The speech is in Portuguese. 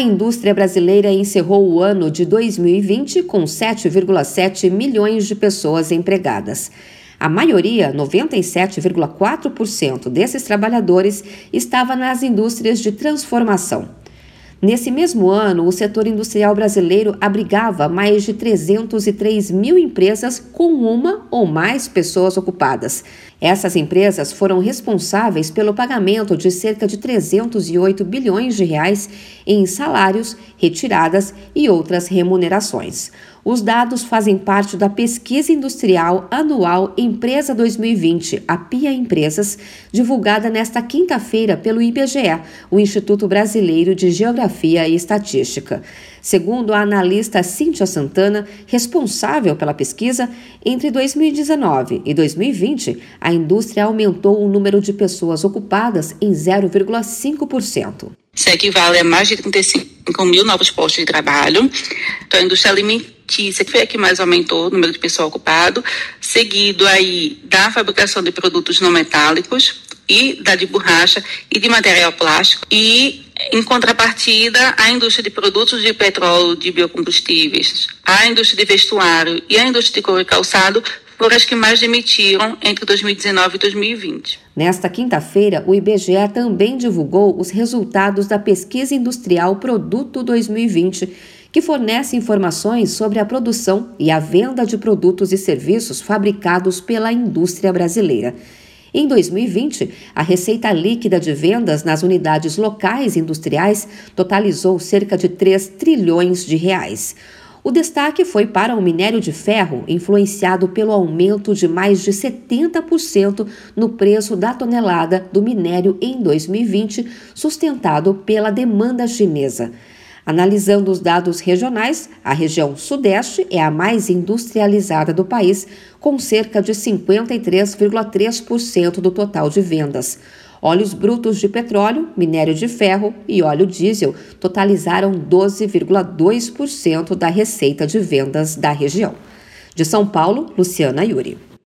A indústria brasileira encerrou o ano de 2020 com 7,7 milhões de pessoas empregadas. A maioria, 97,4% desses trabalhadores, estava nas indústrias de transformação. Nesse mesmo ano, o setor industrial brasileiro abrigava mais de 303 mil empresas com uma ou mais pessoas ocupadas. Essas empresas foram responsáveis pelo pagamento de cerca de 308 bilhões de reais em salários, retiradas e outras remunerações. Os dados fazem parte da Pesquisa Industrial Anual Empresa 2020, a PIA Empresas, divulgada nesta quinta-feira pelo IBGE, o Instituto Brasileiro de Geografia e Estatística. Segundo a analista Cíntia Santana, responsável pela pesquisa, entre 2019 e 2020, a indústria aumentou o número de pessoas ocupadas em 0,5%. Isso equivale a mais de 35 mil novos postos de trabalho. Então, a indústria alimentícia foi a que mais aumentou o número de pessoal ocupado, seguido aí da fabricação de produtos não metálicos e da de borracha e de material plástico e em contrapartida, a indústria de produtos de petróleo, de biocombustíveis, a indústria de vestuário e a indústria de couro e calçado foram as que mais demitiram entre 2019 e 2020. Nesta quinta-feira, o IBGE também divulgou os resultados da Pesquisa Industrial Produto 2020, que fornece informações sobre a produção e a venda de produtos e serviços fabricados pela indústria brasileira. Em 2020, a receita líquida de vendas nas unidades locais industriais totalizou cerca de 3 trilhões de reais. O destaque foi para o minério de ferro, influenciado pelo aumento de mais de 70% no preço da tonelada do minério em 2020, sustentado pela demanda chinesa. Analisando os dados regionais, a região Sudeste é a mais industrializada do país, com cerca de 53,3% do total de vendas. Óleos brutos de petróleo, minério de ferro e óleo diesel totalizaram 12,2% da receita de vendas da região. De São Paulo, Luciana Yuri.